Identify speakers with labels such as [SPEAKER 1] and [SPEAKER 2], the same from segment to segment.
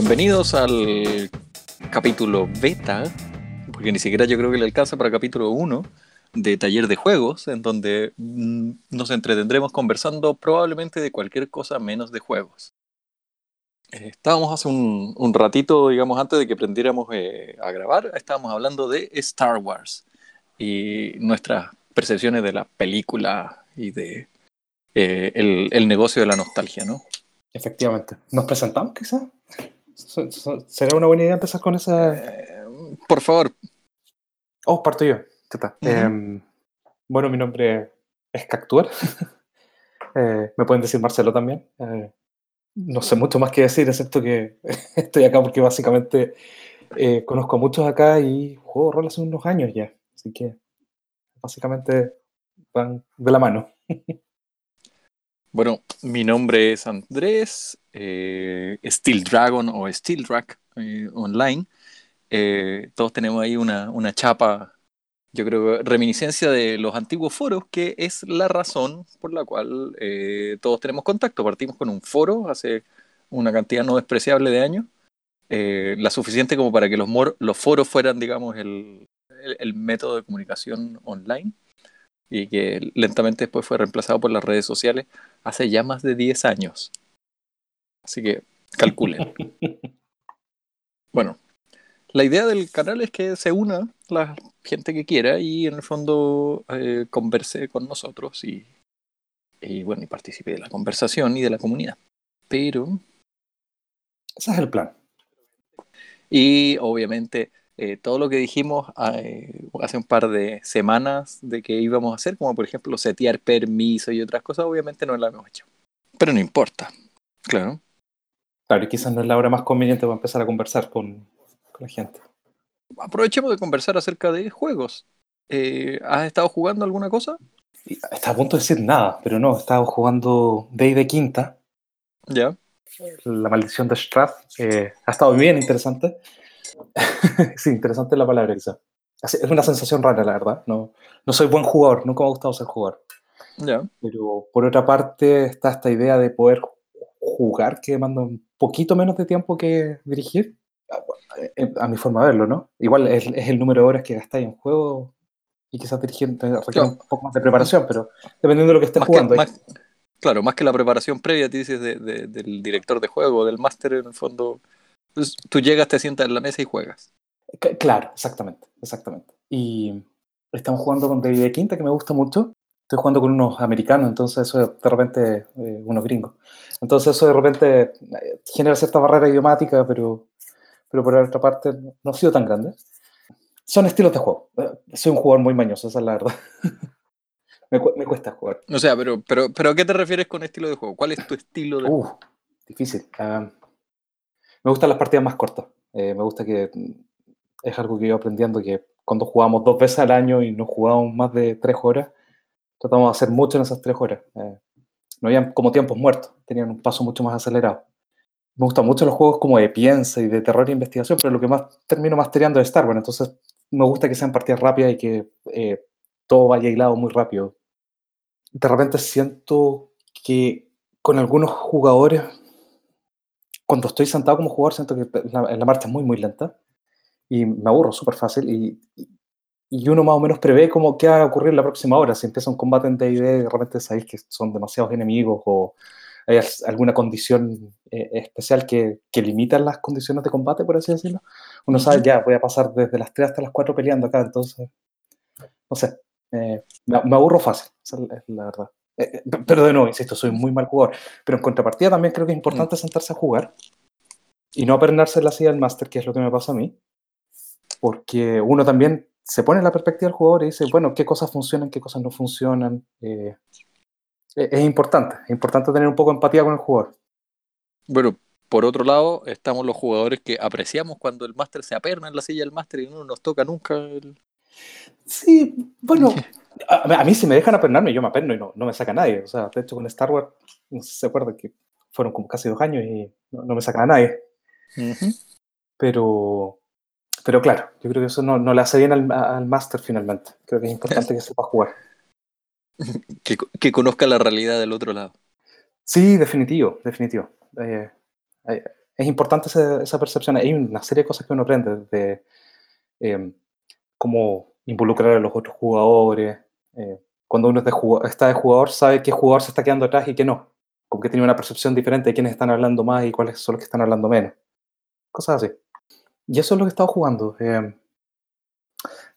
[SPEAKER 1] Bienvenidos al capítulo beta, porque ni siquiera yo creo que le alcanza para capítulo 1 de taller de juegos, en donde mm, nos entretendremos conversando probablemente de cualquier cosa menos de juegos. Eh, estábamos hace un, ratito, digamos, antes de que prendiéramos eh, a grabar, estábamos hablando de Star Wars y nuestras percepciones de la película y de eh, el, negocio de la nostalgia, ¿no?
[SPEAKER 2] Efectivamente. ¿Nos presentamos quizás? ¿Será una buena idea empezar con esa...?
[SPEAKER 1] Eh, por favor.
[SPEAKER 2] Oh, parto yo. ¿Qué tal? Uh -huh. eh, bueno, mi nombre es Cactuar. Eh, me pueden decir Marcelo también. Eh, no sé mucho más que decir, excepto que estoy acá porque básicamente conozco a muchos acá y juego rol hace unos años ya. Así que básicamente van de la mano.
[SPEAKER 1] Bueno, mi nombre es Andrés, eh, Steel Dragon o Steel Drac eh, online. Eh, todos tenemos ahí una, una chapa, yo creo, reminiscencia de los antiguos foros, que es la razón por la cual eh, todos tenemos contacto. Partimos con un foro hace una cantidad no despreciable de años, la suficiente como para que los, los foros fueran, digamos, el, el método de comunicación online y que lentamente después fue reemplazado por las redes sociales hace ya más de 10 años. Así que calculen. bueno, la idea del canal es que se una la gente que quiera y en el fondo eh, converse con nosotros y, y, bueno, y participe de la conversación y de la comunidad. Pero...
[SPEAKER 2] Ese es el plan.
[SPEAKER 1] Y obviamente eh, todo lo que dijimos eh, hace un par de semanas de que íbamos a hacer, como por ejemplo setear permiso y otras cosas, obviamente no lo hemos hecho. Pero no importa, claro.
[SPEAKER 2] Claro, y quizás no es la hora más conveniente para empezar a conversar con, con la gente.
[SPEAKER 1] Aprovechemos de conversar acerca de juegos. Eh, ¿Has estado jugando alguna cosa?
[SPEAKER 2] Estaba a punto de decir nada, pero no, he estado jugando Day de Quinta.
[SPEAKER 1] Ya.
[SPEAKER 2] La maldición de Strath. Eh, ha estado bien interesante. sí, interesante la palabra quizá. Es una sensación rara, la verdad. No, no soy buen jugador, nunca me ha gustado ser jugador.
[SPEAKER 1] Yeah.
[SPEAKER 2] Pero por otra parte está esta idea de poder jugar que demanda un poquito menos de tiempo que dirigir. A, a mi forma de verlo, ¿no? Igual es, es, el número de horas que gastáis en juego y quizás dirigir requiere claro. un poco más de preparación, pero dependiendo de lo que estés
[SPEAKER 1] más
[SPEAKER 2] jugando.
[SPEAKER 1] Que, más, claro, más que la preparación previa, te dices de, de, del director de juego, del máster, en el fondo pues, tú llegas, te sientas en la mesa y juegas.
[SPEAKER 2] Claro, exactamente, exactamente. Y estamos jugando con David de Quinta, que me gusta mucho. Estoy jugando con unos americanos, entonces eso de repente, eh, unos gringos. Entonces eso de repente eh, genera cierta barrera idiomática, pero, pero por otra parte no ha sido tan grande. Son estilos de juego. Eh, soy un jugador muy mañoso, esa es la verdad. me, cu me, cuesta jugar.
[SPEAKER 1] O sea, pero, pero, pero ¿a qué te refieres con estilo de juego? ¿Cuál es tu estilo de
[SPEAKER 2] uh,
[SPEAKER 1] juego?
[SPEAKER 2] Difícil. Uh, me gustan las partidas más cortas. Eh, me gusta que es algo que yo aprendiendo que cuando jugamos dos veces al año y no jugamos más de tres horas, tratamos de hacer mucho en esas tres horas. Eh, no habían como tiempos muertos, tenían un paso mucho más acelerado. Me gustan mucho los juegos como de piensa y de terror e investigación, pero lo que más termino mastereando es Star Wars. Entonces, me gusta que sean partidas rápidas y que eh, todo vaya hilado muy rápido. De repente siento que con algunos jugadores cuando estoy sentado como jugador siento que la, la marcha es muy, muy lenta y me aburro súper fácil y, y, uno más o menos prevé cómo qué va a ocurrir la próxima hora. Si empieza un combate en D&D, de repente sabéis que son demasiados enemigos o hay alguna condición eh, especial que, que limita las condiciones de combate, por así decirlo. Uno sabe, ya, voy a pasar desde las 3 hasta las 4 peleando acá, entonces, no sé, eh, me, me, aburro fácil, esa es la verdad. Eh, pero de nuevo, insisto, soy muy mal jugador. Pero en contrapartida también creo que es importante mm. sentarse a jugar y no aprenderse la silla del máster, que es lo que me pasa a mí. Porque uno también se pone en la perspectiva del jugador y dice, bueno, qué cosas funcionan, qué cosas no funcionan. Eh, es importante, es importante tener un poco de empatía con el jugador.
[SPEAKER 1] Bueno, por otro lado, estamos los jugadores que apreciamos cuando el máster se aperna en la silla del máster y no nos toca nunca el...
[SPEAKER 2] Sí, bueno, a, a, mí si me dejan apernarme, yo me aperno y no, no me saca nadie. O sea, de hecho con Star Wars, no sé si se acuerdan que fueron como casi dos años y no, no me saca a nadie.
[SPEAKER 1] Uh -huh.
[SPEAKER 2] Pero, pero claro, yo creo que eso no, no le hace bien al, al máster finalmente. Creo que es importante que sepa jugar.
[SPEAKER 1] Que, que, conozca la realidad del otro lado.
[SPEAKER 2] Sí, definitivo, definitivo. Eh, eh, es importante esa, esa, percepción. Hay una serie de cosas que uno aprende, de eh, cómo involucrar a los otros jugadores. Eh, cuando uno está de jugador, sabe qué jugador se está quedando atrás y qué no. Como que tiene una percepción diferente de quiénes están hablando más y cuáles son los que están hablando menos. Cosas así. Y eso es lo que he estado jugando. Eh,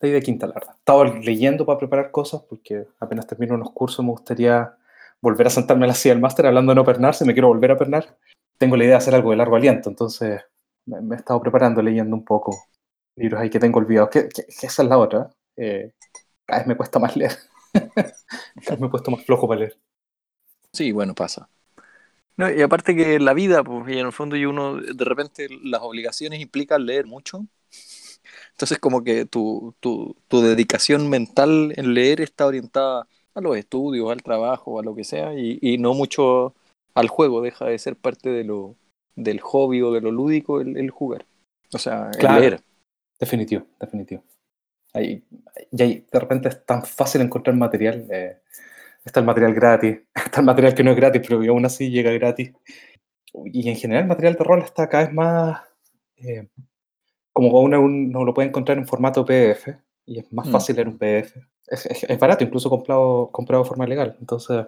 [SPEAKER 2] de quinta, la verdad. He estado leyendo para preparar cosas porque apenas termino unos cursos me gustaría volver a sentarme a la silla del máster hablando de no pernarse, me quiero volver a pernar. Tengo la idea de hacer algo de largo aliento, entonces me, he estado preparando, leyendo un poco libros ahí que tengo olvidados. Que, esa es la otra. Eh, cada vez me cuesta más leer. cada vez me he puesto más flojo para leer.
[SPEAKER 1] Sí, bueno, pasa. No, y aparte que la vida, pues, y en el fondo y uno, de repente las obligaciones implican leer mucho. Entonces como que tu, tu, tu dedicación mental en leer está orientada a los estudios, al trabajo, a lo que sea, y, y no mucho al juego, deja de ser parte de lo, del hobby o de lo lúdico el, el jugar. O sea, el leer.
[SPEAKER 2] Definitivo, definitivo. Ahí, y ahí, de repente es tan fácil encontrar material. Eh, está el material gratis, está el material que no es gratis, pero aún así llega gratis. Y en general el material de rol está cada vez más... Eh, como uno, uno lo puede encontrar en formato PDF, y es más mm. fácil leer un PDF es, barato, incluso comprado, comprado de forma legal. Entonces,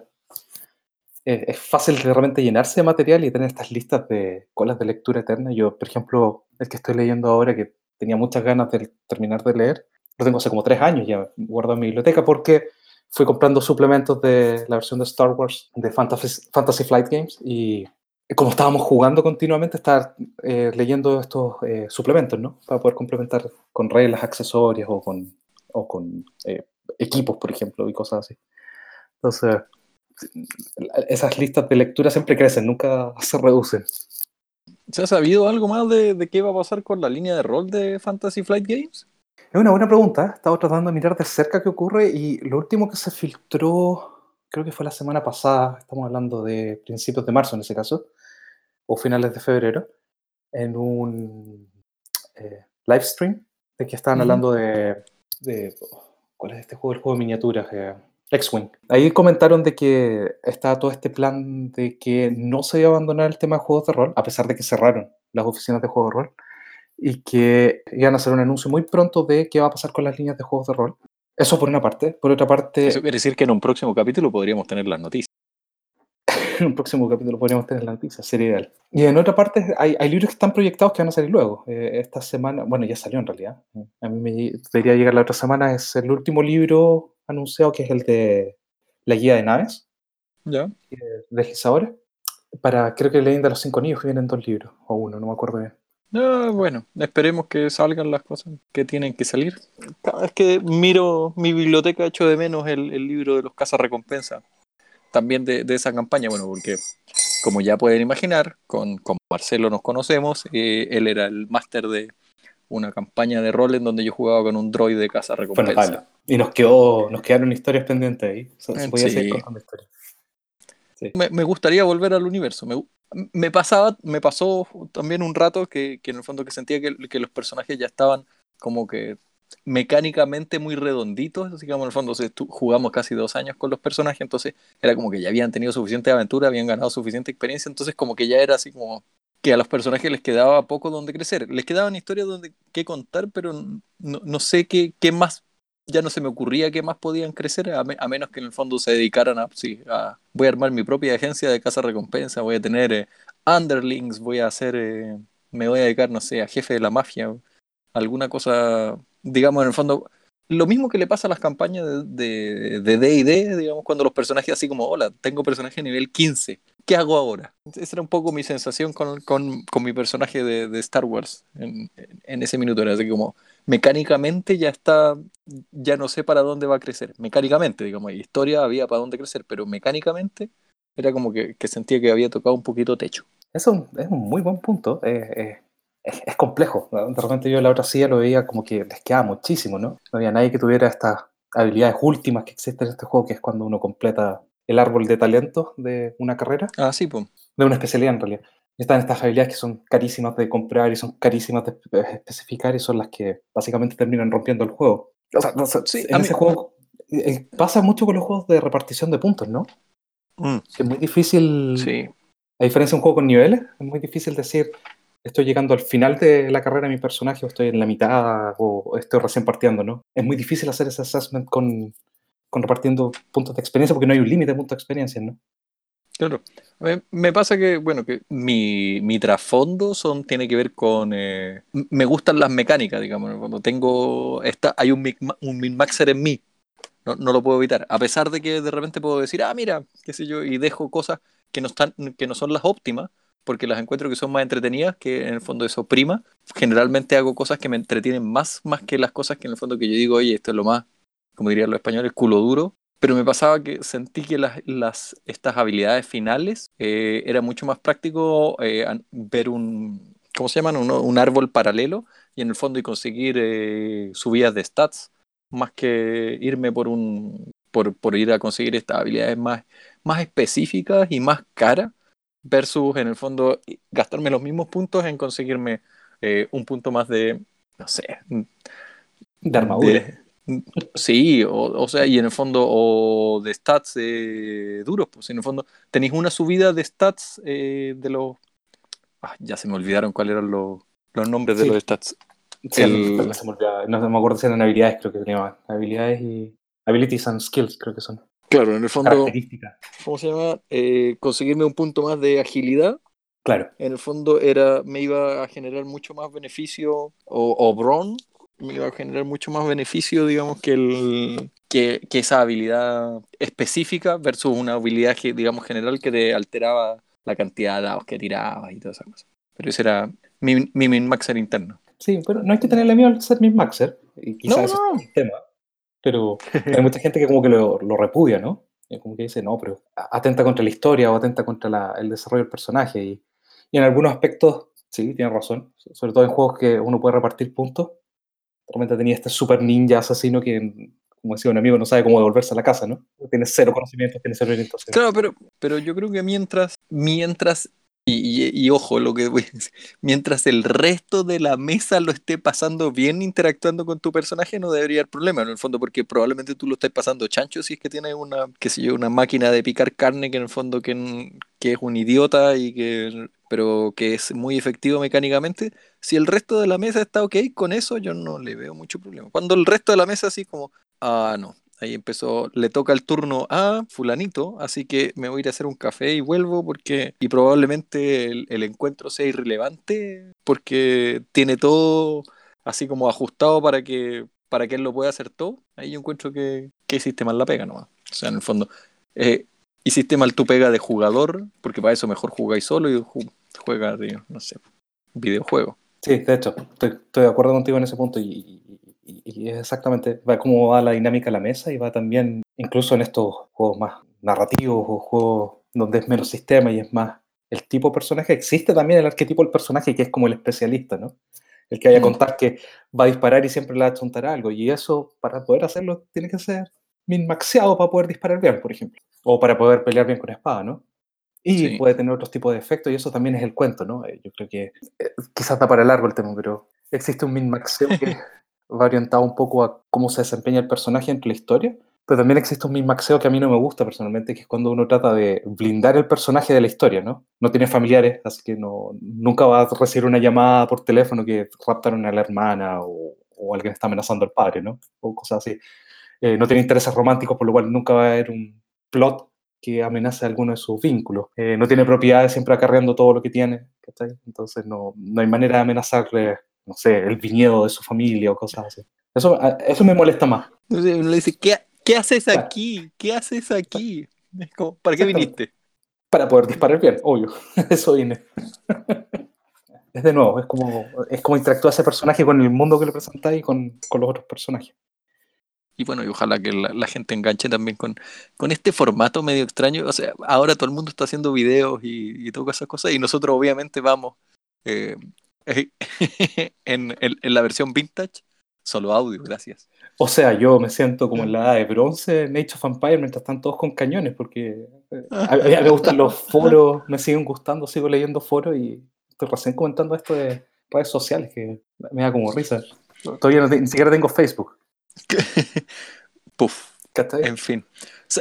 [SPEAKER 2] es, fácil de repente llenarse de material y tener estas listas de colas de lectura eterna. Yo, por ejemplo, el que estoy leyendo ahora, que tenía muchas ganas de terminar de leer, lo tengo hace como tres años ya guardado en mi biblioteca porque fui comprando suplementos de la versión de Star Wars de Fantasy, Fantasy Flight Games y como estábamos jugando continuamente, estar eh, leyendo estos eh, suplementos, ¿no? Para poder complementar con reglas accesorias o con, o con eh, equipos, por ejemplo, y cosas así. Entonces, esas listas de lectura siempre crecen, nunca se reducen.
[SPEAKER 1] ¿Se ha sabido algo más de, qué va a pasar con la línea de rol de Fantasy Flight Games?
[SPEAKER 2] Es una buena pregunta. He estado tratando de mirar de cerca qué ocurre y lo último que se filtró, creo que fue la semana pasada, estamos hablando de principios de marzo en ese caso, o finales de febrero, en un eh, live stream de que estaban hablando de, de ¿Cuál es este juego? El juego de miniaturas. Eh, X-Wing. Ahí comentaron de que está todo este plan de que no se iba a abandonar el tema de juegos de rol, a pesar de que cerraron las oficinas de juegos de rol, y que iban a hacer un anuncio muy pronto de qué va a pasar con las líneas de juegos de rol. Eso por una parte. Por otra parte...
[SPEAKER 1] Eso quiere decir que en un próximo capítulo podríamos tener las noticias.
[SPEAKER 2] en un próximo capítulo podríamos tener las noticias, sería ideal. Y en otra parte, hay, hay, libros que están proyectados que van a salir luego. Eh, esta semana, bueno, ya salió en realidad. A mí me debería llegar la otra semana. Es el último libro anunciado, que es el de La Guía de Naves.
[SPEAKER 1] Ya.
[SPEAKER 2] De. Para, creo que Leyenda de los Cinco Niños, que vienen dos libros, o uno, no me acuerdo bien.
[SPEAKER 1] No, bueno, esperemos que salgan las cosas que tienen que salir. Cada vez que miro mi biblioteca, echo de menos el, el libro de los Recompensa también de, esa campaña, bueno, porque como ya pueden imaginar, con, con Marcelo nos conocemos, eh, él era el máster de una campaña de rol en donde yo jugaba con un droid de casa recompensa.
[SPEAKER 2] Y nos quedó, nos quedaron historias pendientes ahí.
[SPEAKER 1] Me, gustaría volver al universo. Me, me, pasaba, me pasó también un rato que, que en el fondo que sentía que, que los personajes ya estaban como que mecánicamente muy redonditos, así que en el fondo jugamos casi dos años con los personajes, entonces era como que ya habían tenido suficiente aventura, habían ganado suficiente experiencia, entonces como que ya era así como que a los personajes les quedaba poco donde crecer, les quedaban historias donde que contar, pero no, no sé qué, qué, más, ya no se me ocurría qué más podían crecer, a, menos que en el fondo se dedicaran a, sí, a, voy a armar mi propia agencia de casa recompensa, voy a tener eh, underlings, voy a hacer, eh, me voy a dedicar, no sé, a jefe de la mafia, alguna cosa digamos, en el fondo, lo mismo que le pasa a las campañas de D&D, digamos, cuando los personajes así como, hola, tengo personaje nivel 15, ¿qué hago ahora? Esa era un poco mi sensación con, con, con mi personaje de, de Star Wars en, en, ese minuto, era así como, mecánicamente ya está, ya no sé para dónde va a crecer, mecánicamente, digamos, historia había para dónde crecer, pero mecánicamente era como que, que sentía que había tocado un poquito techo.
[SPEAKER 2] Eso es un muy buen punto. Eh, eh, es, complejo. De repente yo la otra silla lo veía como que les quedaba muchísimo, ¿no? No había nadie que tuviera estas habilidades últimas que existen en este juego, que es cuando uno completa el árbol de talentos de una carrera.
[SPEAKER 1] Ah, sí, pues.
[SPEAKER 2] De una especialidad en realidad. Están estas habilidades que son carísimas de comprar y son carísimas de especificar y son las que básicamente terminan rompiendo el juego. O sea, en ese juego eh, pasa mucho con los juegos de repartición de puntos, ¿no? Mm. Es muy difícil.
[SPEAKER 1] Sí.
[SPEAKER 2] A diferencia de un juego con niveles, es muy difícil decir, estoy llegando al final de la carrera de mi personaje, o estoy en la mitad, o estoy recién partiendo, ¿no? Es muy difícil hacer ese assessment con, con repartiendo puntos de experiencia porque no hay un límite de puntos de experiencia, ¿no?
[SPEAKER 1] Claro. Me pasa que, bueno, que mi, mi trasfondo son, tiene que ver con... Eh, me gustan las mecánicas, digamos. Cuando tengo... Esta, hay un, un min-maxer en mí. No, no, lo puedo evitar. A pesar de que de repente puedo decir, ah, mira, qué sé yo, y dejo cosas que no, están, que no son las óptimas, porque las encuentro que son más entretenidas, que en el fondo eso prima. Generalmente hago cosas que me entretienen más, más que las cosas que en el fondo que yo digo, oye, esto es lo más, como dirían los españoles, culo duro, pero me pasaba que sentí que las, las estas habilidades finales eh, era mucho más práctico eh, ver un, ¿cómo se llaman? Un, un, árbol paralelo y en el fondo y conseguir eh, subidas de stats, más que irme por un por, por, ir a conseguir estas habilidades más, más específicas y más caras, versus en el fondo gastarme los mismos puntos en conseguirme eh, un punto más de, no sé,
[SPEAKER 2] de armadura.
[SPEAKER 1] Sí, o, sea, y en el fondo, o de stats eh, duros, pues en el fondo tenéis una subida de stats eh, de los... Ah, ya se me olvidaron cuáles eran los, los nombres de los stats.
[SPEAKER 2] Sí, el... no, se me no, me acuerdo si eran habilidades, creo que tenían habilidades y... Abilities and skills, creo que son.
[SPEAKER 1] Claro, en el fondo... ¿Cómo se llama? Eh, conseguirme un punto más de agilidad.
[SPEAKER 2] Claro.
[SPEAKER 1] En el fondo era, me iba a generar mucho más beneficio, o, o Bron, me iba a generar mucho más beneficio, digamos, que, el, que, que, esa habilidad específica versus una habilidad, que, digamos, general que te alteraba la cantidad de dados que tirabas y todas esas cosas. Pero ese era mi, mi min-maxer interno.
[SPEAKER 2] Sí, pero no hay que tenerle miedo al ser min-maxer. Quizás no, no. es el tema. Pero hay mucha gente que como que lo, lo repudia, ¿no? Como que dice, no, pero atenta contra la historia o atenta contra la, el desarrollo del personaje. Y, y en algunos aspectos, sí, tiene razón. Sobre todo en juegos que uno puede repartir puntos Realmente tenía este super ninja asesino que, como decía un amigo, no sabe cómo devolverse a la casa, ¿no? Tiene cero conocimiento, tiene cero orientación.
[SPEAKER 1] Claro, pero, pero yo creo que mientras, mientras y, y, y, ojo, lo que mientras el resto de la mesa lo esté pasando bien interactuando con tu personaje, no debería haber problema en el fondo, porque probablemente tú lo estés pasando chancho si es que tienes una, qué sé yo, una máquina de picar carne que en el fondo que, que es un idiota y que pero que es muy efectivo mecánicamente. Si el resto de la mesa está ok con eso, yo no le veo mucho problema. Cuando el resto de la mesa así como, ah, no, Ahí empezó, le toca el turno a fulanito, así que me voy a ir a hacer un café y vuelvo porque, y probablemente el, encuentro sea irrelevante porque tiene todo así como ajustado para que, para que él lo pueda hacer todo. Ahí yo encuentro que, que hiciste mal la pega nomás. O sea, en el fondo, eh, hiciste mal tu pega de jugador, porque para eso mejor jugáis solo y juega, no sé, videojuego.
[SPEAKER 2] Sí, de hecho, estoy, estoy, de acuerdo contigo en ese punto y, y, exactamente va cómo va la dinámica a la mesa y va también incluso en estos juegos más narrativos o juegos donde es menos sistema y es más el tipo de personaje. Existe también el arquetipo del personaje que es como el especialista, ¿no? El que vaya a contar que va a disparar y siempre le va a chuntar algo. Y eso, para poder hacerlo, tiene que ser min maxeado para poder disparar bien, por ejemplo. O para poder pelear bien con espada, ¿no? Y sí. puede tener otros tipos de efectos y eso también es el cuento, ¿no? Eh, yo creo que eh, quizás da para largo el tema, pero existe un min maxeo que va orientado un poco a cómo se desempeña el personaje entre la historia, pero también existe un min-maxeo que a mí no me gusta personalmente, que es cuando uno trata de blindar el personaje de la historia, ¿no? No tiene familiares, así que no, nunca va a recibir una llamada por teléfono que raptaron a la hermana o, o alguien está amenazando al padre, ¿no? O cosas así. Eh, no tiene intereses románticos, por lo cual nunca va a haber un plot que amenace alguno de sus vínculos. Eh, no tiene propiedades siempre acarreando todo lo que tiene, ¿cachai? Entonces no, no hay manera de amenazarle no sé, el viñedo de su familia o cosas así. Eso, eso me molesta más.
[SPEAKER 1] Le dice, ¿qué, qué haces aquí? ¿Qué haces aquí? Como, ¿Para qué viniste?
[SPEAKER 2] Para poder disparar bien, obvio. Eso vine. es de nuevo, es como, es como interactúa ese personaje con el mundo que le presentáis y con, con los otros personajes.
[SPEAKER 1] Y bueno, y ojalá que la, la, gente enganche también con, con este formato medio extraño. O sea, ahora todo el mundo está haciendo videos y, y todas esas cosas, y nosotros obviamente vamos eh, en, en, en, la versión vintage, solo audio, gracias.
[SPEAKER 2] O sea, yo me siento como en la edad de bronce en Age of Empires mientras están todos con cañones, porque eh, a, mí me gustan los foros, me siguen gustando, sigo leyendo foros y estoy recién comentando esto de redes sociales que me da como risa. Todavía no, ni siquiera tengo Facebook.
[SPEAKER 1] Puf. En fin.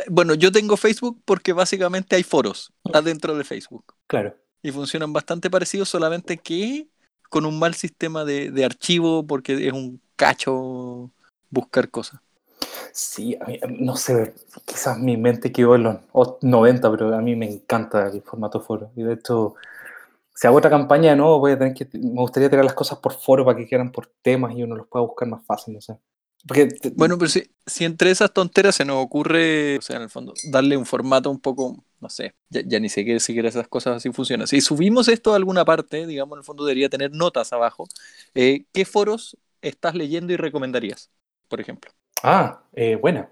[SPEAKER 1] Bueno, yo tengo Facebook porque básicamente hay foros adentro de Facebook.
[SPEAKER 2] Claro.
[SPEAKER 1] y funcionan bastante parecidos, solamente que con un mal sistema de, de archivo porque es un cacho buscar cosas.
[SPEAKER 2] Sí, a mí, no sé, quizás mi mente quedó en los 90, pero a mí me encanta el formato foro. Y de hecho, si hago otra campaña de nuevo, voy a tener que, me gustaría tirar las cosas por foro para que quieran por temas y uno los pueda buscar más fácil, no sé.
[SPEAKER 1] Porque bueno, pero si, si, entre esas tonteras se nos ocurre, o sea, en el fondo, darle un formato un poco, no sé, ya, ni sé qué siquiera esas cosas así funcionan. Si subimos esto a alguna parte, digamos, en el fondo debería tener notas abajo. Eh, ¿Qué foros estás leyendo y recomendarías, por ejemplo?
[SPEAKER 2] Ah, eh, buena.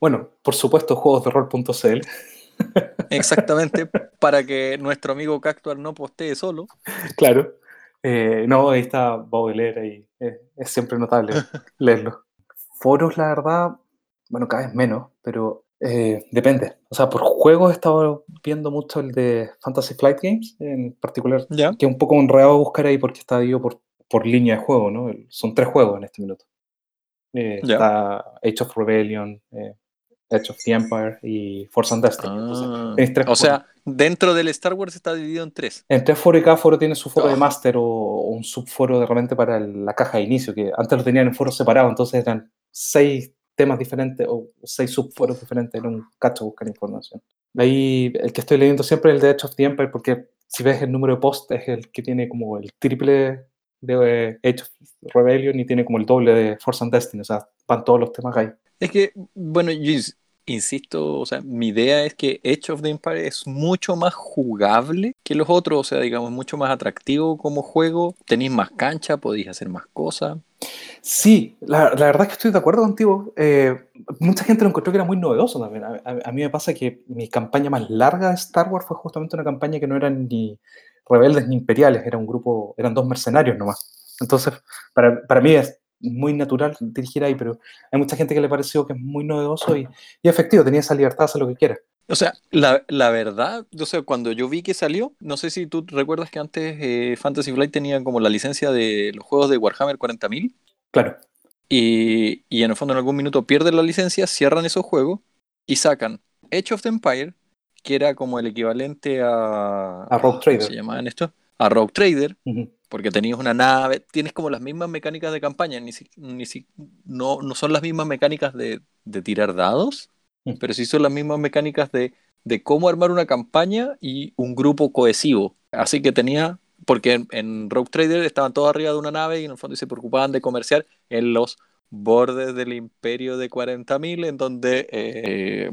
[SPEAKER 2] Bueno, por supuesto, juegosderrol.cl.
[SPEAKER 1] Exactamente, para que nuestro amigo Cactual no postee solo.
[SPEAKER 2] Claro. Eh, no, ahí está Baudelaire ahí. Eh, es siempre notable leerlo. Foros, la verdad, bueno, cada vez menos, pero eh, depende. O sea, por juegos he estado viendo mucho el de Fantasy Flight Games, en particular, que es un poco honrado buscar ahí porque está dividido por, por línea de juego, ¿no? Son tres juegos en este minuto. Eh, está Age of Rebellion, eh, Age of the Empire y Force and Destiny.
[SPEAKER 1] Ah, o sea, dentro del Star Wars está dividido en tres.
[SPEAKER 2] En tres foros y cada foro tiene su foro de Master o, un subforo de repente para la caja de inicio, que antes lo tenían en foros separados, entonces eran seis temas diferentes o seis subforos diferentes, era un cacho buscar información. Ahí el que estoy leyendo siempre es el de Age of the Empire, porque si ves el número de post es el que tiene como el triple de Age of Rebellion y tiene como el doble de Force and Destiny, o sea, van todos los temas ahí.
[SPEAKER 1] Es que, bueno, yo insisto, o sea, mi idea es que Age of the Empire es mucho más jugable que los otros, o sea, digamos, mucho más atractivo como juego, tenéis más cancha, podéis hacer más cosas.
[SPEAKER 2] Sí, la, verdad es que estoy de acuerdo contigo. Eh, mucha gente lo encontró que era muy novedoso también. A, mí me pasa que mi campaña más larga de Star Wars fue justamente una campaña que no era ni rebeldes ni imperiales, era un grupo, eran dos mercenarios nomás. Entonces, para, para mí es muy natural dirigir ahí, pero hay mucha gente que le pareció que es muy novedoso y, y efectivo, tenía esa libertad de hacer lo que quiera.
[SPEAKER 1] O sea, la, la verdad, o sea, cuando yo vi que salió, no sé si tú recuerdas que antes eh, Fantasy Flight tenía como la licencia de los juegos de Warhammer 40.000.
[SPEAKER 2] Claro.
[SPEAKER 1] Y, y en el fondo en algún minuto pierden la licencia, cierran esos juegos y sacan Age of the Empire, que era como el equivalente a...
[SPEAKER 2] A Rogue Trader.
[SPEAKER 1] ¿Cómo se llamaban esto? A Rogue Trader, uh -huh. porque tenías una nave, tienes como las mismas mecánicas de campaña, ni, si, ni si, no, no son las mismas mecánicas de, de tirar dados. Pero sí son las mismas mecánicas de, de cómo armar una campaña y un grupo cohesivo. Así que tenía, porque en, Rogue Trader estaban todos arriba de una nave y en el fondo se preocupaban de comerciar en los bordes del imperio de 40.000 en donde eh,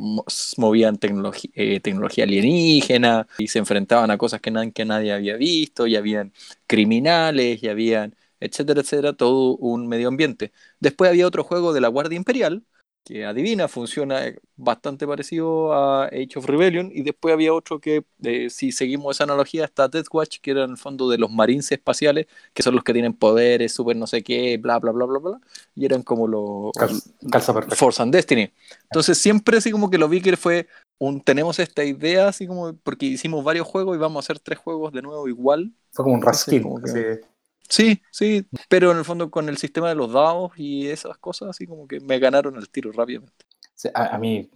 [SPEAKER 1] movían tecnología, eh, tecnología alienígena y se enfrentaban a cosas que, que nadie había visto y habían criminales y habían etcétera, etcétera, todo un medio ambiente. Después había otro juego de la Guardia Imperial que adivina, funciona bastante parecido a Age of Rebellion, y después había otro que, eh, si seguimos esa analogía, está Death Watch, que era en el fondo de los marines espaciales, que son los que tienen poderes, super no sé qué, bla, bla, bla, bla, bla, y eran como los
[SPEAKER 2] Calza
[SPEAKER 1] Force and Destiny. Entonces siempre así como que lo vi que fue un, tenemos esta idea, así como, porque hicimos varios juegos y vamos a hacer tres juegos de nuevo igual.
[SPEAKER 2] Fue como un raskin.
[SPEAKER 1] Sí, sí, pero en el fondo con el sistema de los dados y esas cosas, así como que me ganaron el tiro rápidamente.
[SPEAKER 2] Sí, a, a, mí,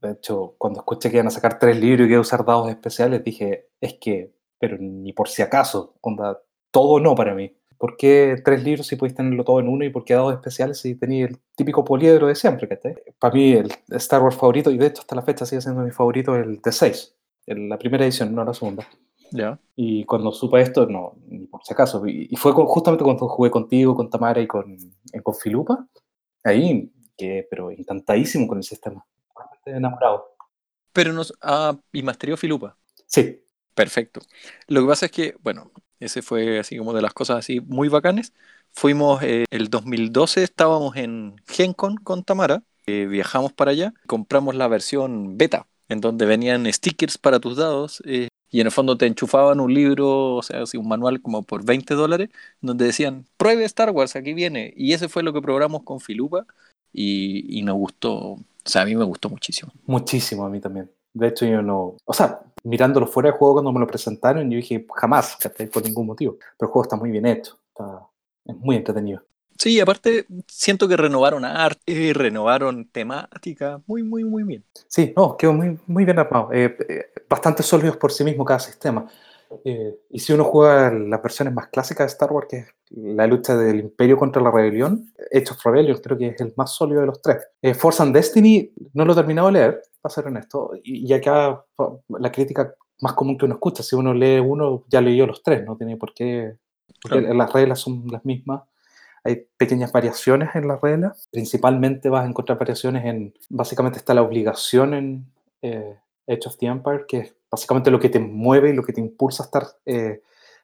[SPEAKER 2] de hecho, cuando escuché que iban a sacar tres libros y que iban a usar dados especiales, dije, es que, pero ni por si acaso, onda, todo no para mí. ¿Por qué tres libros si podéis tenerlo todo en uno y por qué dados especiales si tenéis el típico poliedro de siempre? ¿cachai? Para mí, el Star Wars favorito, y de hecho hasta la fecha sigue siendo mi favorito, el D6, la primera edición, no la segunda.
[SPEAKER 1] Yeah.
[SPEAKER 2] Y cuando supe esto, no, ni por si acaso. Y, y fue con, justamente cuando jugué contigo, con Tamara y con, con Filupa. Ahí quedé, pero encantadísimo con el sistema. enamorado.
[SPEAKER 1] Pero nos. Ah, y masterió Filupa.
[SPEAKER 2] Sí.
[SPEAKER 1] Perfecto. Lo que pasa es que, bueno, ese fue así como de las cosas así muy bacanes. Fuimos, eh, el 2012 estábamos en GenCon con Tamara. Eh, viajamos para allá. Compramos la versión beta, en donde venían stickers para tus dados. Eh, y en el fondo te enchufaban un libro, o sea, un manual como por 20 dólares, donde decían, pruebe Star Wars, aquí viene. Y ese fue lo que probamos con Filupa y, y nos gustó, o sea, a mí me gustó muchísimo.
[SPEAKER 2] Muchísimo, a mí también. De hecho, yo no, o sea, mirándolo fuera de juego cuando me lo presentaron, yo dije, jamás, por ningún motivo. Pero el juego está muy bien hecho, está, es muy entretenido.
[SPEAKER 1] Sí, aparte siento que renovaron arte, renovaron temática, muy, muy, muy bien.
[SPEAKER 2] Sí, no, quedó muy, muy bien armado. Eh, eh, bastante sólidos por sí mismo cada sistema. Eh, y si uno juega las versiones más clásicas de Star Wars, que es la lucha del Imperio contra la rebelión, Age of Rebellion creo que es el más sólido de los tres. Eh, Force and Destiny no lo he terminado de leer, para ser honesto, y, y acá la crítica más común que uno escucha, si uno lee uno, ya leyó los tres, no tiene por qué, porque
[SPEAKER 1] Claro.
[SPEAKER 2] las reglas son las mismas. Hay pequeñas variaciones en las reglas. Principalmente vas a encontrar variaciones en, básicamente está la obligación en eh, Age of the Empire, que es básicamente lo que te mueve y lo que te impulsa a estar eh,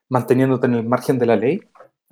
[SPEAKER 2] manteniéndote en el margen de la ley.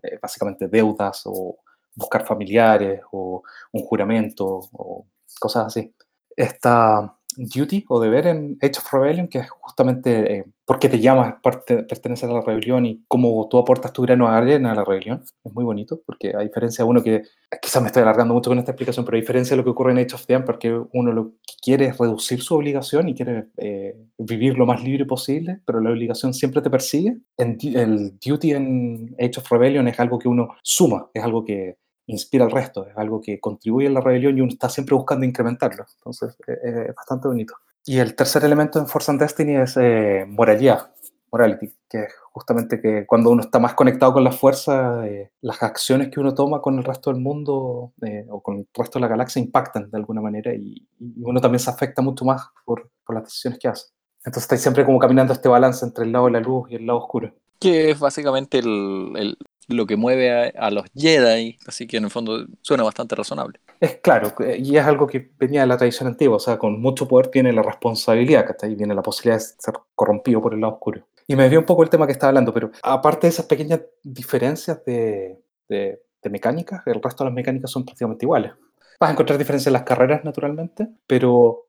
[SPEAKER 2] Eh, básicamente deudas o buscar familiares o un juramento o cosas así. Está duty o deber en Age of Rebellion, que es justamente eh, por qué te llamas parte, a la rebelión y cómo tú aportas tu grano de arena a la rebelión. Es muy bonito, porque a diferencia de uno que, quizás me estoy alargando mucho con esta explicación, pero a diferencia de lo que ocurre en Age of the Empire, que uno lo que quiere es reducir su obligación y quiere eh, vivir lo más libre posible, pero la obligación siempre te persigue. En, el duty en Age of Rebellion es algo que uno suma, es algo que inspira al resto, es algo que contribuye a la rebelión y uno está siempre buscando incrementarlo. Entonces, eh, es bastante bonito. Y el tercer elemento en Force and Destiny es eh, moralidad, morality, que es justamente que cuando uno está más conectado con la fuerza, eh, las acciones que uno toma con el resto del mundo eh, o con el resto de la galaxia impactan de alguna manera y, uno también se afecta mucho más por, por, las decisiones que hace. Entonces estáis siempre como caminando este balance entre el lado de la luz y el lado oscuro.
[SPEAKER 1] Que es básicamente el, lo que mueve a, a, los Jedi, así que en el fondo suena bastante razonable.
[SPEAKER 2] Es claro, y es algo que venía de la tradición antigua, o sea, con mucho poder tiene la responsabilidad, que hasta ahí viene la posibilidad de ser corrompido por el lado oscuro. Y me dio un poco el tema que estaba hablando, pero aparte de esas pequeñas diferencias de, de, de mecánicas, el resto de las mecánicas son prácticamente iguales. Vas a encontrar diferencias en las carreras, naturalmente, pero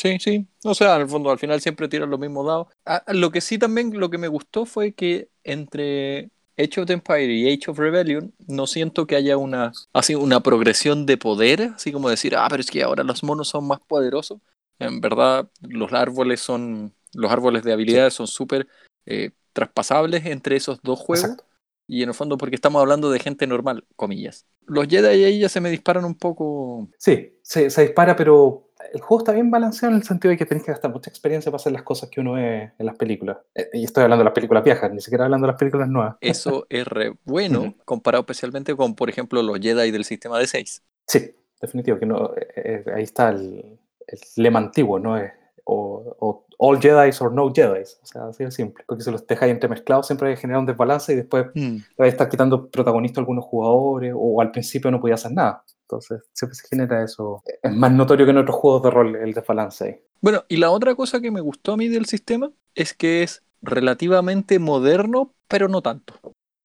[SPEAKER 1] Sí, sí. O sea, en el fondo, al final siempre tiran los mismos dados. Ah, lo que sí también, lo que me gustó fue que entre Age of the Empire y Age of Rebellion no siento que haya una, así, una progresión de poder, así como decir, ah, pero es que ahora los monos son más poderosos. En verdad, los árboles son, los árboles de habilidades son súper eh, traspasables entre esos dos juegos. Exacto. Y en el fondo, porque estamos hablando de gente normal, comillas. Los Jedi ahí ya se me disparan un poco.
[SPEAKER 2] Sí, se, se dispara, pero el juego está bien balanceado en el sentido de que tenés que gastar mucha experiencia para hacer las cosas que uno ve en las películas. Y estoy hablando de las películas viejas, ni siquiera hablando de las películas nuevas.
[SPEAKER 1] Eso es re bueno, comparado especialmente con, por ejemplo, los Jedi del sistema de 6.
[SPEAKER 2] Sí, definitivo, que no, eh, ahí está el, el, lema antiguo, ¿no? Es, o, o, all Jedi or no Jedi, o sea, así de simple. Porque si los dejáis entremezclados siempre genera un desbalance y después mm. le vais a estar quitando protagonistas a algunos jugadores o al principio no podía hacer nada. Entonces, siempre se genera eso. Es más notorio que en otros juegos de rol el desbalance ahí.
[SPEAKER 1] Bueno, y la otra cosa que me gustó a mí del sistema es que es relativamente moderno, pero no tanto.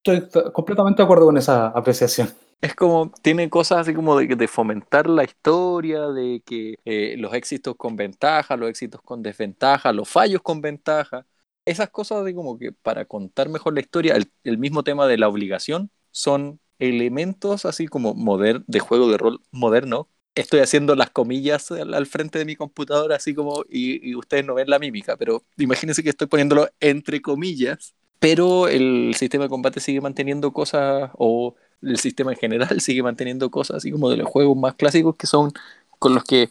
[SPEAKER 2] Estoy completamente de acuerdo con esa apreciación.
[SPEAKER 1] Es como, tiene cosas así como de, de fomentar la historia, de que eh, los éxitos con ventaja, los éxitos con desventaja, los fallos con ventaja. Esas cosas de como que para contar mejor la historia, el, el mismo tema de la obligación, son elementos así como moder de juego de rol moderno. Estoy haciendo las comillas al, frente de mi computadora, así como, y, y, ustedes no ven la mímica, pero imagínense que estoy poniéndolo entre comillas, pero el sistema de combate sigue manteniendo cosas, o el sistema en general sigue manteniendo cosas así como de los juegos más clásicos que son con los que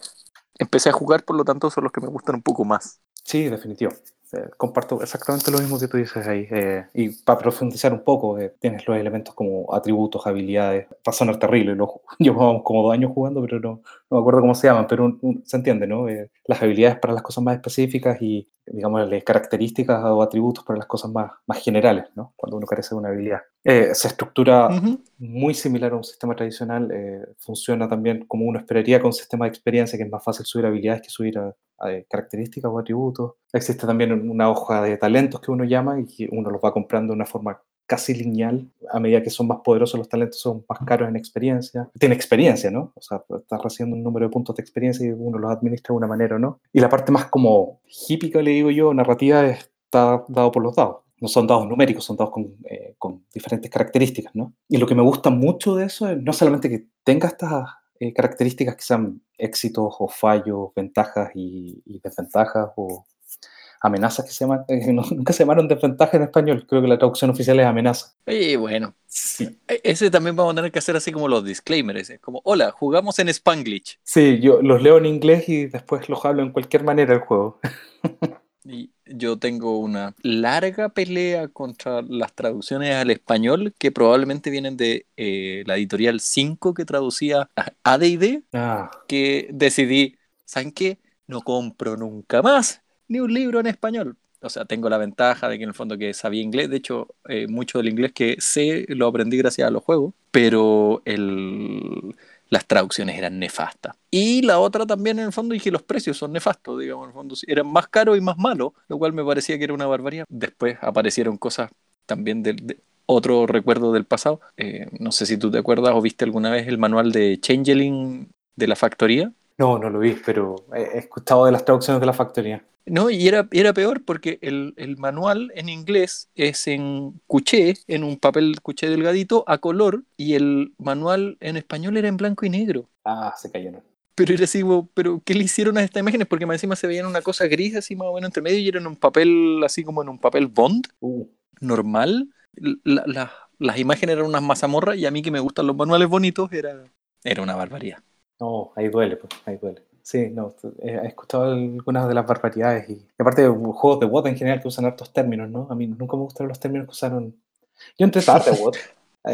[SPEAKER 1] empecé a jugar, por lo tanto son los que me gustan un poco más.
[SPEAKER 2] Sí, definitivo. Eh, comparto exactamente lo mismo que tú dices ahí. Eh, y para profundizar un poco, eh, tienes los elementos como atributos, habilidades. Va a sonar terrible. Lo, llevamos como dos años jugando, pero no, no me acuerdo cómo se llaman, pero un, un, se entiende, ¿no? Eh, las habilidades para las cosas más específicas y, digamos, las características o atributos para las cosas más, más generales, ¿no? Cuando uno carece de una habilidad. Eh, se estructura uh -huh. muy similar a un sistema tradicional. Eh, funciona también como uno esperaría con un sistema de experiencia, que es más fácil subir habilidades que subir a, a características o atributos. Existe también una hoja de talentos que uno llama y que uno los va comprando de una forma casi lineal. A medida que son más poderosos los talentos, son más caros en experiencia. Tiene experiencia, ¿no? O sea, estás recibiendo un número de puntos de experiencia y uno los administra de una manera o no. Y la parte más como hípica, le digo yo, narrativa, está dado por los dados. No son dados numéricos, son dados con, eh, con diferentes características, ¿no? Y lo que me gusta mucho de eso es no solamente que tenga estas eh, características que sean éxitos o fallos, ventajas y, y desventajas o amenazas que se llaman, eh, nunca se llamaron desventajas en español, creo que la traducción oficial es amenaza.
[SPEAKER 1] Y bueno, sí. ese también vamos a tener que hacer así como los disclaimers, ¿eh? como, hola, jugamos en Spanglish.
[SPEAKER 2] Sí, yo los leo en inglés y después los hablo en cualquier manera el juego.
[SPEAKER 1] Y yo tengo una larga pelea contra las traducciones al español que probablemente vienen de eh, la editorial 5 que traducía AD&D,
[SPEAKER 2] Ah,
[SPEAKER 1] que decidí, ¿saben qué? No compro nunca más ni un libro en español. O sea, tengo la ventaja de que en el fondo que sabía inglés, de hecho, eh, mucho del inglés que sé lo aprendí gracias a los juegos, pero el, las traducciones eran nefastas. Y la otra también, en el fondo, dije, los precios son nefastos, digamos, en el fondo, eran más caros y más malos, lo cual me parecía que era una barbaridad. Después aparecieron cosas también de otro recuerdo del pasado. Eh, no sé si tú te acuerdas o viste alguna vez el manual de Changeling de la factoría.
[SPEAKER 2] No, no lo vi, pero he escuchado de las traducciones de la factoría.
[SPEAKER 1] No, y era, era peor porque el, el manual en inglés es en cuché, en un papel cuché delgadito, a color, y el manual en español era en blanco y negro.
[SPEAKER 2] Ah, se cayeron.
[SPEAKER 1] Pero era así, pero ¿qué le hicieron a estas imágenes? Porque más encima se veían una cosa gris así más o menos entre medio y era en un papel así como en un papel bond
[SPEAKER 2] Uh,
[SPEAKER 1] normal. La- la- las imágenes eran unas mazamorras y a mí que me gustan los manuales bonitos era, era una barbaridad.
[SPEAKER 2] No, ahí duele, pues, ahí duele. Sí, no, he escuchado algunas de las barbaridades y, aparte de juegos de WOT en general que usan hartos términos, ¿no? A mí nunca me gustaron los términos que usaron. Yo entré tarde a WOT.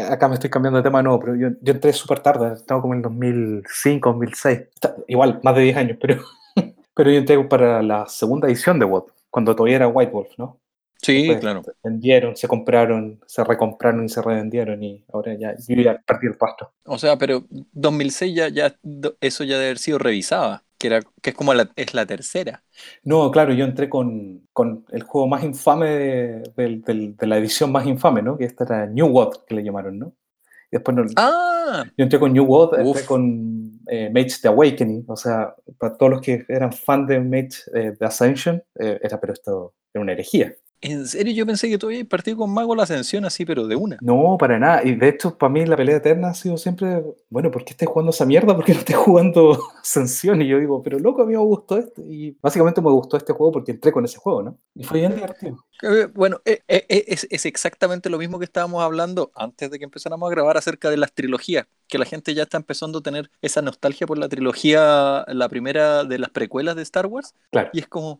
[SPEAKER 2] Acá me estoy cambiando de tema, no, pero yo, yo entré súper tarde, estaba como en el 2005, 2006. Está- igual, más de 10 años, pero, pero yo entré para la segunda edición de WOT, cuando todavía era White Wolf, ¿no?
[SPEAKER 1] Sí,
[SPEAKER 2] Después
[SPEAKER 1] claro.
[SPEAKER 2] Vendieron, se compraron, se recompraron y se revendieron y ahora ya, yo ya perdí el pasto.
[SPEAKER 1] O sea, pero 2006 ya, ya eso ya debe haber sido revisada, que era que es como la, es la tercera.
[SPEAKER 2] No, claro, yo entré con, con el juego más infame de, del- del- de la edición más infame, ¿no? Que esta era New World, que le llamaron, ¿no? Y después no-
[SPEAKER 1] Ah,
[SPEAKER 2] yo entré con New World, entré
[SPEAKER 1] Uf.
[SPEAKER 2] con eh, Mage the Awakening, o sea, para todos los que eran fan de Mage eh, de Ascension, eh, era, pero esto era una herejía.
[SPEAKER 1] En serio yo pensé que tú habías partido con Mago la Ascensión así, pero de una.
[SPEAKER 2] No, para nada. Y de hecho, para mí la pelea eterna ha sido siempre, bueno, ¿por qué estés jugando esa mierda? ¿Por qué no estés jugando Ascensión? Y yo digo, pero loco, a mí me gustó este. Y básicamente me gustó este juego porque entré con ese juego, ¿no? Y fue bien divertido.
[SPEAKER 1] Bueno, eh, eh, eh, es, es exactamente lo mismo que estábamos hablando antes de que empezáramos a grabar acerca de las trilogías, que la gente ya está empezando a tener esa nostalgia por la trilogía, la primera de las precuelas de Star Wars,
[SPEAKER 2] Claro.
[SPEAKER 1] y es como,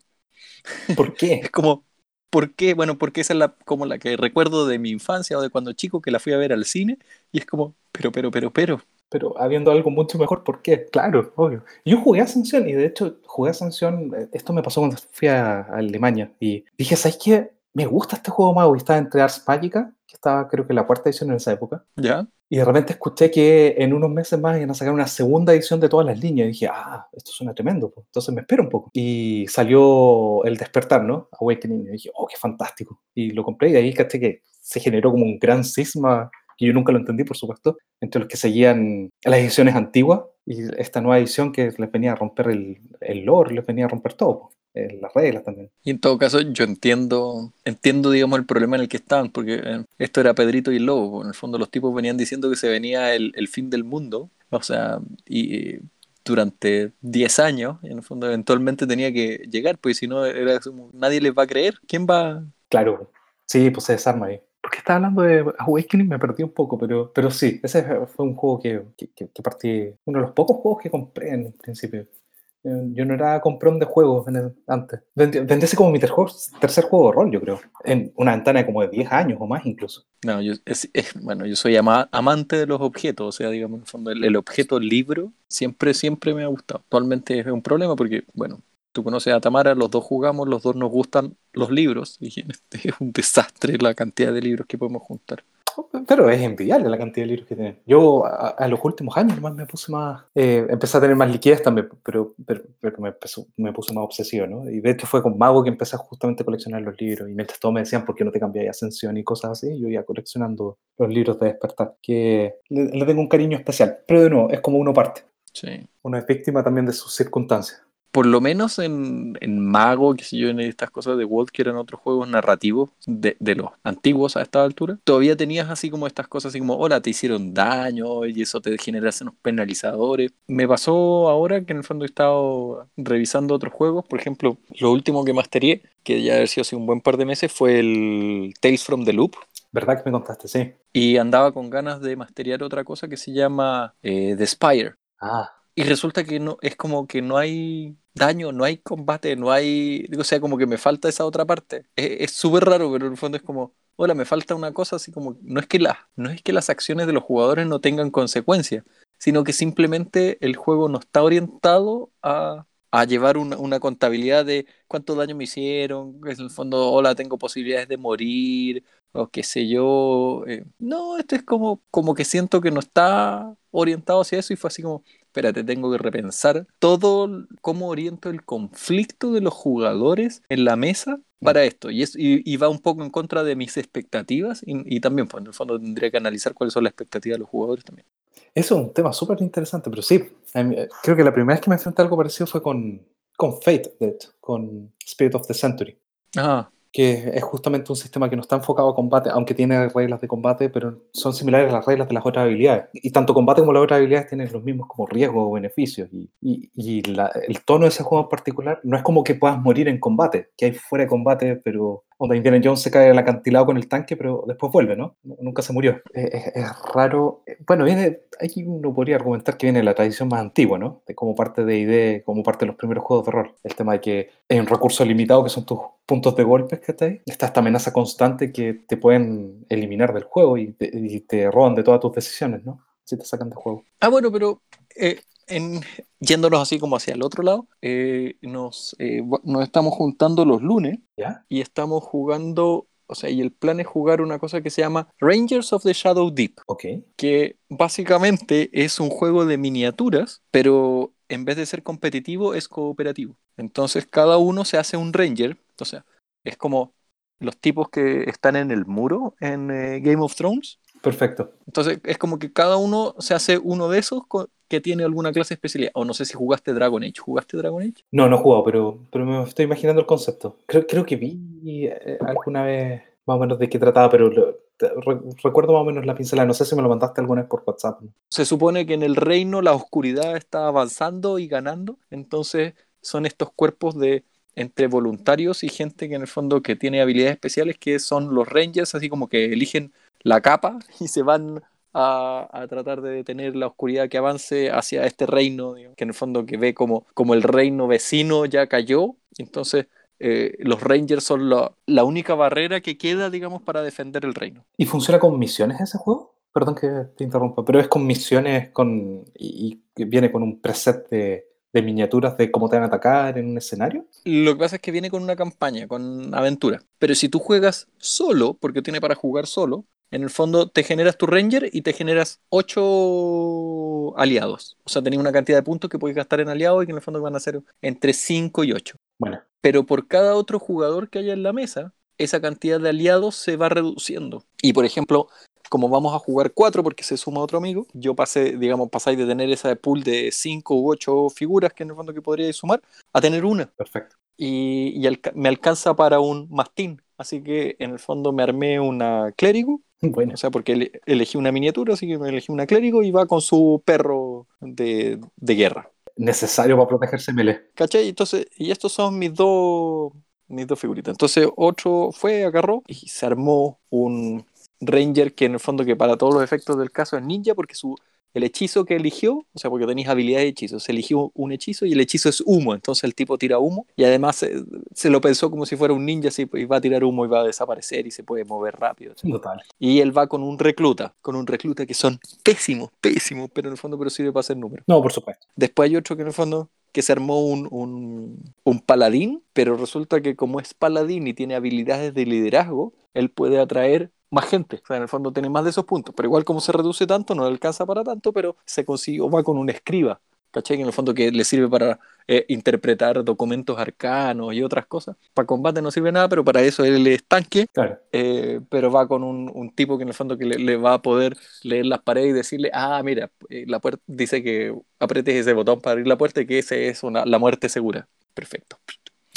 [SPEAKER 2] ¿Por qué?
[SPEAKER 1] es como, ¿por qué? Bueno, porque esa es la, como la que recuerdo de mi infancia o de cuando chico que la fui a ver al cine, y es como, pero, pero, pero, pero,
[SPEAKER 2] Pero habiendo algo mucho mejor, ¿por qué? Claro, obvio. Yo jugué Ascensión y de hecho jugué Ascensión, eh, esto me pasó cuando fui a, a Alemania y dije, ¿sabes qué? Me gusta este juego mago y estaba entre Ars Magica, que estaba creo que la cuarta edición en esa época,
[SPEAKER 1] ¿ya?
[SPEAKER 2] y de repente escuché que en unos meses más iban a sacar una segunda edición de todas las líneas y dije, ah, esto suena tremendo, pues, entonces me espero un poco. Y salió El Despertar, ¿no? Awakening, y dije, oh, qué fantástico. Y lo compré y de ahí caché que se generó como un gran cisma que yo nunca lo entendí, por supuesto, entre los que seguían las ediciones antiguas y esta nueva edición que les venía a romper el, el lore, les venía a romper todo, eh, las reglas también.
[SPEAKER 1] Y en todo caso, yo entiendo, entiendo, digamos, el problema en el que estaban, porque eh, esto era Pedrito y Lobo. En el fondo, los tipos venían diciendo que se venía el, el fin del mundo, o sea, y eh, durante 10 años, en el fondo, eventualmente tenía que llegar, pues si no, era nadie les va a creer. ¿Quién va?
[SPEAKER 2] Claro, sí, pues se desarma ahí. Porque estaba hablando de Awakening, me perdí un poco, pero, pero sí, ese fue un juego que, que, que- partí, uno de los pocos juegos que compré en principio. Yo yo no era comprón de juegos antes. Ese como mi tercer, tercer juego de rol, yo creo. En una ventana de como de 10 años o más incluso.
[SPEAKER 1] No, yo, es, es- bueno, yo soy ama- amante de los objetos, o sea, digamos, en el fondo, el, el objeto libro siempre, siempre me ha gustado. Actualmente es un problema porque, bueno, tú conoces a Tamara, los dos jugamos, los dos nos gustan los libros, y este es un desastre la cantidad de libros que podemos juntar.
[SPEAKER 2] Pero es envidiable la cantidad de libros que tienen. Yo a, a los últimos años más me puse más, eh, empecé a tener más liquidez también, pero, pero, pero me, empezó- me puse más obsesivo, ¿no? Y de hecho fue con Mago que empecé justamente a coleccionar los libros. Y mientras todos me decían, ¿por qué no te cambias de Ascensión y cosas así? Yo iba coleccionando los libros de Despertar, que le, le tengo un cariño especial. Pero de nuevo, es como uno parte.
[SPEAKER 1] Sí.
[SPEAKER 2] Uno es víctima también de sus circunstancias.
[SPEAKER 1] Por lo menos en, en Mago, que sé yo, en estas cosas de World, que eran otros juegos narrativos de, de los antiguos a esta altura, todavía tenías así como estas cosas, así como, hola, te hicieron daño y eso te genera unos penalizadores. Me pasó ahora que en el fondo he estado revisando otros juegos, por ejemplo, lo último que masteré, que ya ha sido hace un buen par de meses, fue el Tales from the Loop.
[SPEAKER 2] ¿Verdad que me contaste? Sí.
[SPEAKER 1] Y andaba con ganas de masterear otra cosa que se llama eh, The Spire.
[SPEAKER 2] Ah,
[SPEAKER 1] Y resulta que no, es como que no hay, daño, no hay combate, no hay, o sea, como que me falta esa otra parte. Es súper raro, pero en el fondo es como, hola, me falta una cosa, así como, no es que, la, no es que las acciones de los jugadores no tengan consecuencias, sino que simplemente el juego no está orientado a, a llevar una, una, contabilidad de cuánto daño me hicieron, en el fondo, hola, tengo posibilidades de morir, o qué sé yo. Eh, no, esto es como, como que siento que no está orientado hacia eso y fue así como, espérate, tengo que repensar todo cómo oriento el conflicto de los jugadores en la mesa para esto. Y, es, y, va un poco en contra de mis expectativas y, también, pues en el fondo tendría que analizar cuáles son las expectativas de los jugadores también.
[SPEAKER 2] Eso es un tema súper interesante, pero sí, eh, creo que la primera vez que me enfrenté a algo parecido fue con, con Fate, con Spirit of the Century.
[SPEAKER 1] Ah,
[SPEAKER 2] que es justamente un sistema que no está enfocado a combate, aunque tiene reglas de combate, pero son similares a las reglas de las otras habilidades. Y tanto combate como las otras habilidades tienen los mismos como riesgos o beneficios. Y, y, el tono de ese juego en particular no es como que puedas morir en combate, que hay fuera de combate, pero donde Indiana Jones se cae al acantilado con el tanque, pero después vuelve, ¿no? Nunca se murió. Es, raro. Bueno, viene, aquí uno podría argumentar que viene de la tradición más antigua, ¿no? De como parte de ID, como parte de los primeros juegos de rol. El tema de que hay un recurso limitado que son tus puntos de golpes que está ahí. Está esta amenaza constante que te pueden eliminar del juego y te, roban de todas tus decisiones, ¿no? Si te sacan de juego.
[SPEAKER 1] Ah, bueno, pero eh, en, yéndonos así como hacia el otro lado, eh, nos, eh, nos estamos juntando los lunes y estamos jugando, o sea, y el plan es jugar una cosa que se llama Rangers of the Shadow Deep. Que básicamente es un juego de miniaturas, pero en vez de ser competitivo es cooperativo. Entonces cada uno se hace un Ranger, o sea, es como los tipos que están en el muro en eh, Game of Thrones.
[SPEAKER 2] Perfecto.
[SPEAKER 1] Entonces es como que cada uno se hace uno de esos que tiene alguna clase especial. O no sé si jugaste Dragon Age. ¿Jugaste Dragon Age?
[SPEAKER 2] No, no he jugado, pero, pero me estoy imaginando el concepto. Creo, creo que vi eh, alguna vez más o menos de qué trataba, pero recuerdo más o menos la pincelada. No sé si me lo mandaste alguna vez por WhatsApp.
[SPEAKER 1] Se supone que en el reino la oscuridad está avanzando y ganando. Entonces son estos cuerpos de entre voluntarios y gente que en el fondo que tiene habilidades especiales que son los rangers, así como que eligen la capa y se van a, tratar de detener la oscuridad que avance hacia este reino, que en el fondo que ve como, como el reino vecino ya cayó, entonces eh, los rangers son la, única barrera que queda, digamos, para defender el reino.
[SPEAKER 2] ¿Y funciona con misiones ese juego? Perdón que te interrumpa, pero es con misiones con y, y viene con un preset de, de miniaturas de cómo te van a atacar en un escenario?
[SPEAKER 1] Lo que pasa es que viene con una campaña, con aventura. Pero si tú juegas solo, porque tiene para jugar solo, en el fondo te generas tu Ranger y te generas 8 aliados. O sea, tenés una cantidad de puntos que puedes gastar en aliados y que en el fondo van a ser entre 5 y 8.
[SPEAKER 2] Bueno.
[SPEAKER 1] Pero por cada otro jugador que haya en la mesa, esa cantidad de aliados se va reduciendo. Y por ejemplo, como vamos a jugar 4 porque se suma otro amigo, yo pasé, digamos, pasáis de tener esa pool de 5 u 8 figuras que en el fondo que podríais sumar a tener una.
[SPEAKER 2] Perfecto.
[SPEAKER 1] Y, me alcanza para un mastín. Así que en el fondo me armé una clérigo
[SPEAKER 2] bueno.
[SPEAKER 1] O sea, porque elegí una miniatura, así que me elegí una clérigo y va con su perro de, guerra.
[SPEAKER 2] Necesario para protegerse melee.
[SPEAKER 1] ¿Cachai? Entonces, y estos son mis dos, mis dos figuritas. Entonces, otro fue, agarró y se armó un ranger que en el fondo que para todos los efectos del caso es ninja porque su el hechizo que eligió, o sea, porque tenéis habilidades de hechizos, se eligió un hechizo y el hechizo es humo, entonces el tipo tira humo y además se, lo pensó como si fuera un ninja, así, y va a tirar humo y va a desaparecer y se puede mover rápido.
[SPEAKER 2] Total.
[SPEAKER 1] Y él va con un recluta, con un recluta que son pésimos, pésimos, pero en el fondo pero sirve para hacer números.
[SPEAKER 2] No, por supuesto.
[SPEAKER 1] Después hay otro que en el fondo que se armó un, un, un paladín, pero resulta que como es paladín y tiene habilidades de liderazgo, él puede atraer más gente. O sea, en el fondo tiene más de esos puntos. Pero igual como se reduce tanto, no le alcanza para tanto, pero se consiguió, va con un escriba. ¿Cachai? Que en el fondo que le sirve para eh, interpretar documentos arcanos y otras cosas. Para combate no sirve nada, pero para eso él es tanque.
[SPEAKER 2] Claro.
[SPEAKER 1] Eh, pero va con un, un, tipo que en el fondo que le, va a poder leer las paredes y decirle, ah, mira, eh, la puerta dice que apretes ese botón para abrir la puerta y que ese es una, la muerte segura. Perfecto.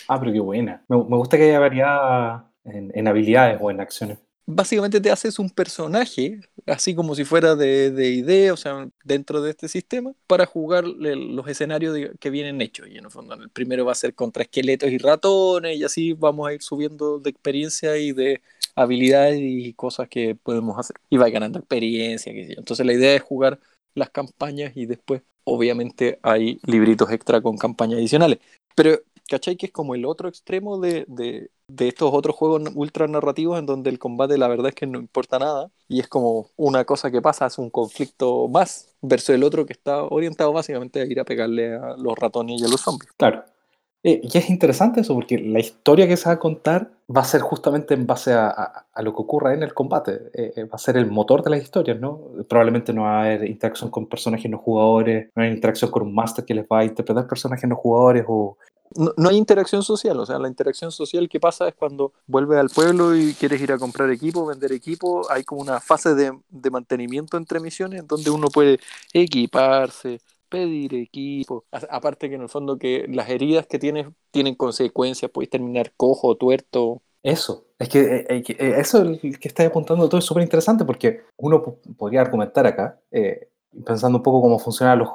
[SPEAKER 2] Ah, pero qué buena. Me, me gusta que haya variedad en, en habilidades o en acciones
[SPEAKER 1] básicamente te haces un personaje, así como si fuera de, de idea, o sea, dentro de este sistema, para jugar los escenarios que vienen hechos. Y en el fondo, el primero va a ser contra esqueletos y ratones, y así vamos a ir subiendo de experiencia y de habilidades y cosas que podemos hacer. Y va ganando experiencia, qué yo. Entonces la idea es jugar las campañas y después, obviamente, hay libritos extra con campañas adicionales. Pero, ¿cachai? Que es como el otro extremo de, de, de estos otros juegos ultra narrativos en donde el combate la verdad es que no importa nada y es como una cosa que pasa, es un conflicto más versus el otro que está orientado básicamente a ir a pegarle a los ratones y a los zombies.
[SPEAKER 2] Claro. Eh, y es interesante eso, porque la historia que se va a contar va a ser justamente en base a, a- a lo que ocurra en el combate. Eh, eh, va a ser el motor de las historias, ¿no? Probablemente no va a haber interacción con personajes no jugadores, no hay interacción con un máster que les va a interpretar personajes no jugadores o...
[SPEAKER 1] No, hay interacción social, o sea, la interacción social que pasa es cuando vuelves al pueblo y quieres ir a comprar equipo, vender equipo, hay como una fase de, mantenimiento entre misiones donde uno puede equiparse, pedir equipo, aparte que en el fondo que las heridas que tienes tienen consecuencias, puedes terminar cojo, tuerto,
[SPEAKER 2] Eso, es que, eh, eh, eh, eso que estáis apuntando todo es súper interesante porque uno po- podría argumentar acá, eh, pensando un poco cómo funcionan los,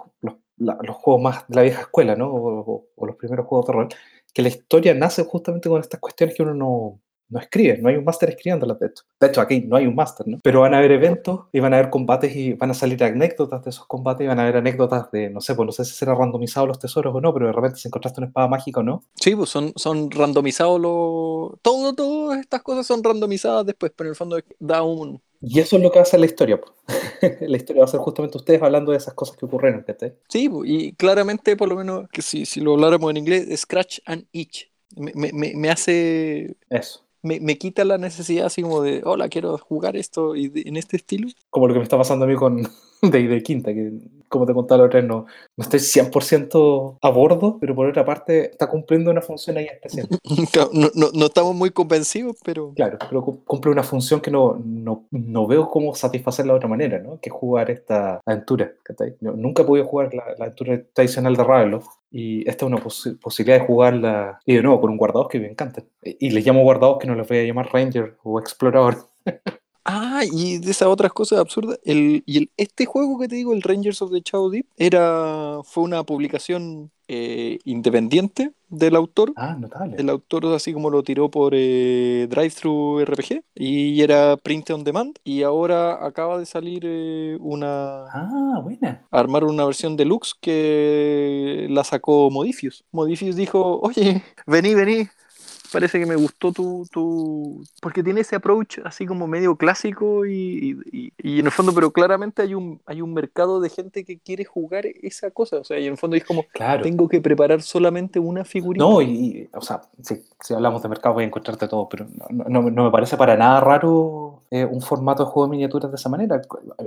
[SPEAKER 2] la- los juegos más de la vieja escuela, ¿no? O, o- o los primeros juegos de rol, que la historia nace justamente con estas cuestiones que uno no, no escribe, no hay un máster escribiéndolas de hecho. De hecho, aquí no hay un máster, ¿no? Pero van a haber eventos y van a haber combates y van a salir anécdotas de esos combates y van a haber anécdotas de, no sé, pues no sé si será randomizado los tesoros o no, pero de repente si encontraste una espada mágica o no,
[SPEAKER 1] Sí, pues son, son randomizados los... Todo, todas estas cosas son randomizadas después, pero en el fondo da un...
[SPEAKER 2] Y eso es lo que va a ser la historia. la historia va a ser justamente ustedes hablando de esas cosas que ocurrieron.
[SPEAKER 1] Sí, pues, y claramente, por lo menos, que si, si lo habláramos en inglés, scratch and itch. Me, me- me- me hace...
[SPEAKER 2] Eso.
[SPEAKER 1] Me, me quita la necesidad así como de, hola, quiero jugar esto y de- en este estilo.
[SPEAKER 2] Como lo que me está pasando a mí con de, de Quinta, que como te contaba la otra vez, no, no estoy 100% a bordo, pero por otra parte está cumpliendo una función ahí especial.
[SPEAKER 1] No, no, no estamos muy convencidos, pero...
[SPEAKER 2] Claro, pero cu- cumple una función que no, no, no veo cómo satisfacerla de otra manera, ¿no? Que jugar esta aventura. nunca he podido jugar la, la aventura tradicional de Ravenloft y esta es una posi- posibilidad de jugarla, y de nuevo, con un guardados que me encanta. Y y les llamo guardados que no les voy a llamar Ranger o Explorador.
[SPEAKER 1] Ah, y de esas otras cosas absurdas, el, y el, este juego que te digo, el Rangers of the Shadow Deep, era, fue una publicación eh, independiente del autor.
[SPEAKER 2] Ah, notable.
[SPEAKER 1] El autor así como lo tiró por eh, Drive-Thru RPG y era print on demand y ahora acaba de salir eh, una...
[SPEAKER 2] Ah, buena.
[SPEAKER 1] Armaron una versión deluxe que la sacó Modifius. Modifius dijo, oye, vení, vení, parece que me gustó tu, tu... Porque tiene ese approach así como medio clásico y, y- y en el fondo, pero claramente hay un, hay un mercado de gente que quiere jugar esa cosa. O sea, y en el fondo es como,
[SPEAKER 2] Claro.
[SPEAKER 1] tengo que preparar solamente una figurita.
[SPEAKER 2] No, y, y, o sea, si, si hablamos de mercado voy a encontrarte todo, pero no, no- no me parece para nada raro eh, un formato de juego de miniaturas de esa manera.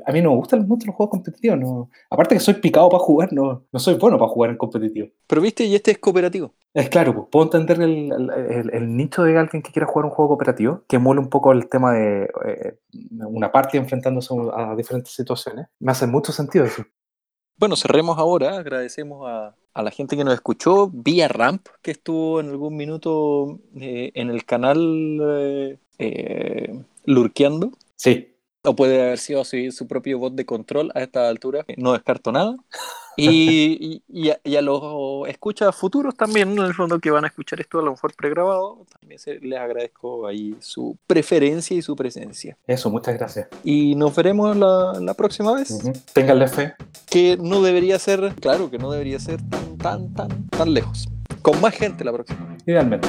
[SPEAKER 2] A mí no me gustan mucho los juegos competitivos. No. Aparte que soy picado para jugar, no, no soy bueno para jugar en competitivo.
[SPEAKER 1] Pero viste, y este es cooperativo.
[SPEAKER 2] Es claro, pues, puedo entender el, el- el- nicho de alguien que quiera jugar un juego cooperativo, que emule un poco el tema de eh, una parte enfrentándose a diferentes situaciones. Me hace mucho sentido eso.
[SPEAKER 1] Bueno, cerremos ahora. Agradecemos a, a la gente que nos escuchó vía Ramp, que estuvo en algún minuto eh, en el canal eh, eh, lurkeando.
[SPEAKER 2] Sí,
[SPEAKER 1] O puede haber sido su, su propio bot de control a esta altura. No descarto nada. Y, y- a, y a los escuchas futuros también, en el fondo, que van a escuchar esto a lo mejor pregrabado, también se- les agradezco ahí su preferencia y su presencia.
[SPEAKER 2] eso, muchas gracias.
[SPEAKER 1] Y nos veremos la, la próxima vez.
[SPEAKER 2] Ujú. Ténganle fe.
[SPEAKER 1] que no debería ser, claro, que no debería ser tan, tan, tan, tan lejos. Con más gente la próxima.
[SPEAKER 2] Idealmente.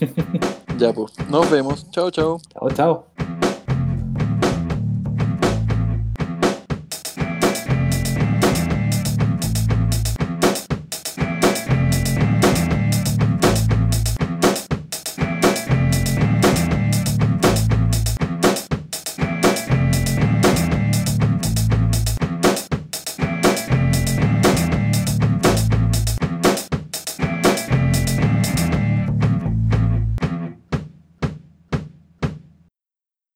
[SPEAKER 1] Ya pues, nos vemos. Chao, chao.
[SPEAKER 2] Chao, chao.